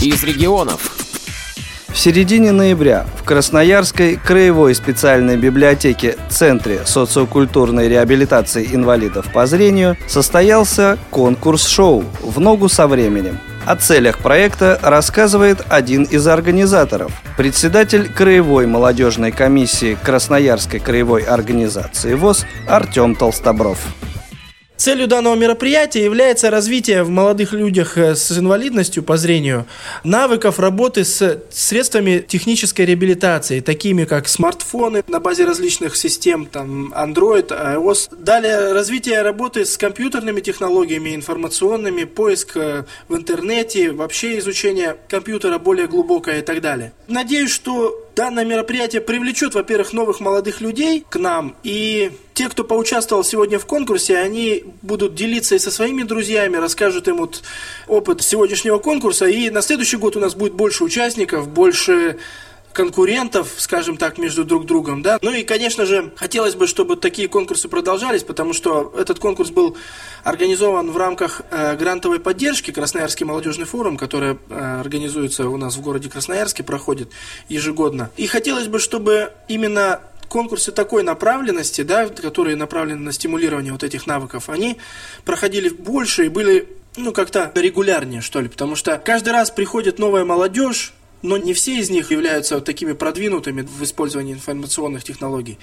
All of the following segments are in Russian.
из регионов. В середине ноября в Красноярской краевой специальной библиотеке Центре социокультурной реабилитации инвалидов по зрению состоялся конкурс-шоу «В ногу со временем». О целях проекта рассказывает один из организаторов, председатель Краевой молодежной комиссии Красноярской краевой организации ВОЗ Артем Толстобров. Целью данного мероприятия является развитие в молодых людях э, с инвалидностью по зрению навыков работы с средствами технической реабилитации, такими как смартфоны на базе различных систем, там Android, iOS. Далее развитие работы с компьютерными технологиями, информационными, поиск э, в интернете, вообще изучение компьютера более глубокое и так далее. Надеюсь, что Данное мероприятие привлечет, во-первых, новых молодых людей к нам, и те, кто поучаствовал сегодня в конкурсе, они будут делиться и со своими друзьями, расскажут им вот опыт сегодняшнего конкурса, и на следующий год у нас будет больше участников, больше конкурентов, скажем так, между друг другом, да. Ну и, конечно же, хотелось бы, чтобы такие конкурсы продолжались, потому что этот конкурс был организован в рамках э, грантовой поддержки Красноярский молодежный форум, который э, организуется у нас в городе Красноярске, проходит ежегодно. И хотелось бы, чтобы именно конкурсы такой направленности, да, которые направлены на стимулирование вот этих навыков, они проходили больше и были ну, как-то регулярнее, что ли, потому что каждый раз приходит новая молодежь, но не все из них являются такими продвинутыми в использовании информационных технологий.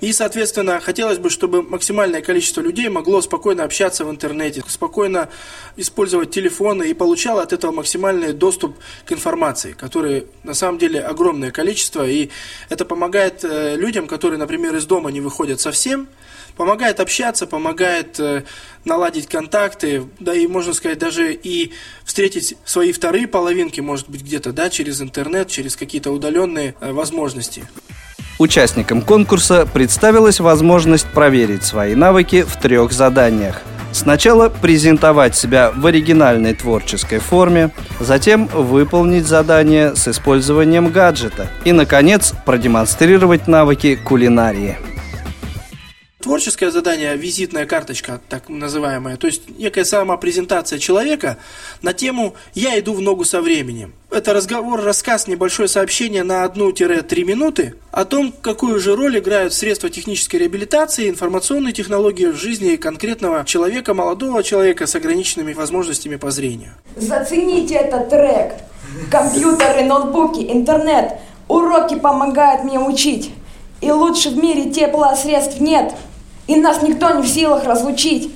И, соответственно, хотелось бы, чтобы максимальное количество людей могло спокойно общаться в интернете, спокойно использовать телефоны и получало от этого максимальный доступ к информации, который на самом деле огромное количество, и это помогает э, людям, которые, например, из дома не выходят совсем, помогает общаться, помогает э, наладить контакты, да и, можно сказать, даже и встретить свои вторые половинки, может быть, где-то, да, через интернет, через какие-то удаленные э, возможности. Участникам конкурса представилась возможность проверить свои навыки в трех заданиях. Сначала презентовать себя в оригинальной творческой форме, затем выполнить задание с использованием гаджета и, наконец, продемонстрировать навыки кулинарии. Творческое задание, визитная карточка, так называемая, то есть некая самопрезентация человека на тему «Я иду в ногу со временем». Это разговор, рассказ, небольшое сообщение на 1-3 минуты о том, какую же роль играют средства технической реабилитации, информационные технологии в жизни конкретного человека, молодого человека с ограниченными возможностями по зрению. Зацените этот трек. Компьютеры, ноутбуки, интернет, уроки помогают мне учить. И лучше в мире теплосредств нет – и нас никто не в силах разлучить.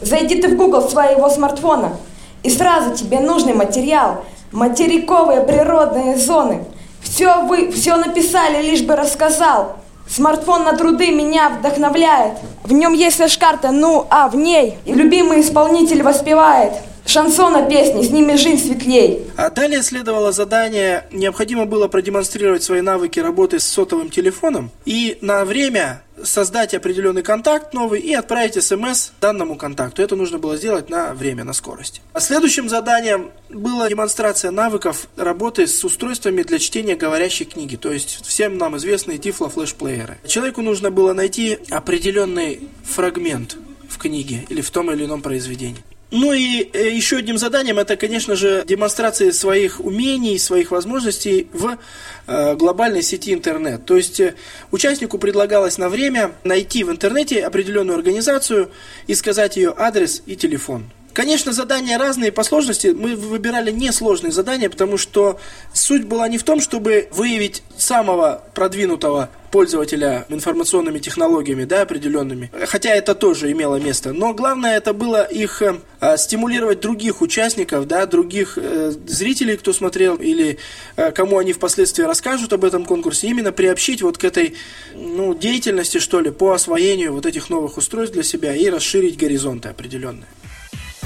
Зайди ты в Google своего смартфона, и сразу тебе нужный материал. Материковые природные зоны. Все вы, все написали, лишь бы рассказал. Смартфон на труды меня вдохновляет. В нем есть лишь карта, ну а в ней и любимый исполнитель воспевает – шансона песни, с ними жизнь светлей. А далее следовало задание, необходимо было продемонстрировать свои навыки работы с сотовым телефоном и на время создать определенный контакт новый и отправить смс данному контакту. Это нужно было сделать на время, на скорость. А следующим заданием была демонстрация навыков работы с устройствами для чтения говорящей книги, то есть всем нам известные Tiflo флешплееры. Человеку нужно было найти определенный фрагмент в книге или в том или ином произведении. Ну и э, еще одним заданием это, конечно же, демонстрация своих умений, своих возможностей в э, глобальной сети интернет. То есть э, участнику предлагалось на время найти в интернете определенную организацию и сказать ее адрес и телефон. Конечно, задания разные по сложности. Мы выбирали несложные задания, потому что суть была не в том, чтобы выявить самого продвинутого пользователя информационными технологиями, да, определенными. Хотя это тоже имело место. Но главное это было их э, стимулировать других участников, да, других э, зрителей, кто смотрел, или э, кому они впоследствии расскажут об этом конкурсе, именно приобщить вот к этой ну, деятельности, что ли, по освоению вот этих новых устройств для себя и расширить горизонты определенные.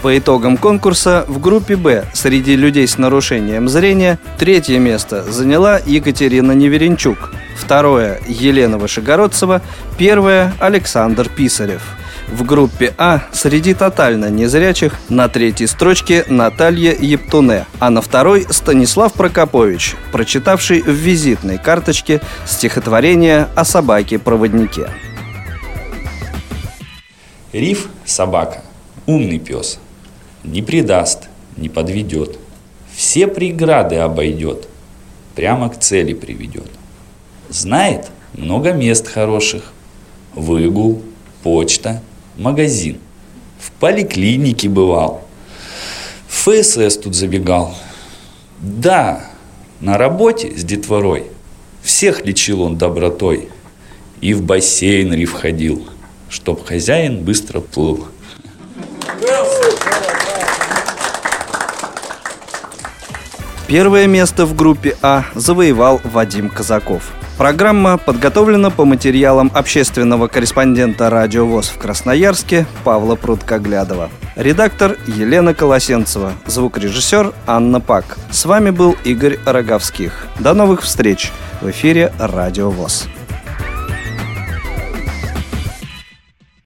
По итогам конкурса в группе «Б» среди людей с нарушением зрения третье место заняла Екатерина Неверенчук, второе – Елена Вышегородцева, первое – Александр Писарев. В группе А среди тотально незрячих на третьей строчке Наталья Ептуне, а на второй Станислав Прокопович, прочитавший в визитной карточке стихотворение о собаке-проводнике. Риф – собака, умный пес – не предаст, не подведет. Все преграды обойдет, прямо к цели приведет. Знает много мест хороших. Выгул, почта, магазин. В поликлинике бывал. В ФСС тут забегал. Да, на работе с детворой всех лечил он добротой. И в бассейн риф ходил, чтоб хозяин быстро плыл. Первое место в группе А завоевал Вадим Казаков. Программа подготовлена по материалам общественного корреспондента «Радио ВОЗ» в Красноярске Павла Пруткоглядова. Редактор Елена Колосенцева. Звукорежиссер Анна Пак. С вами был Игорь Роговских. До новых встреч в эфире «Радио ВОЗ».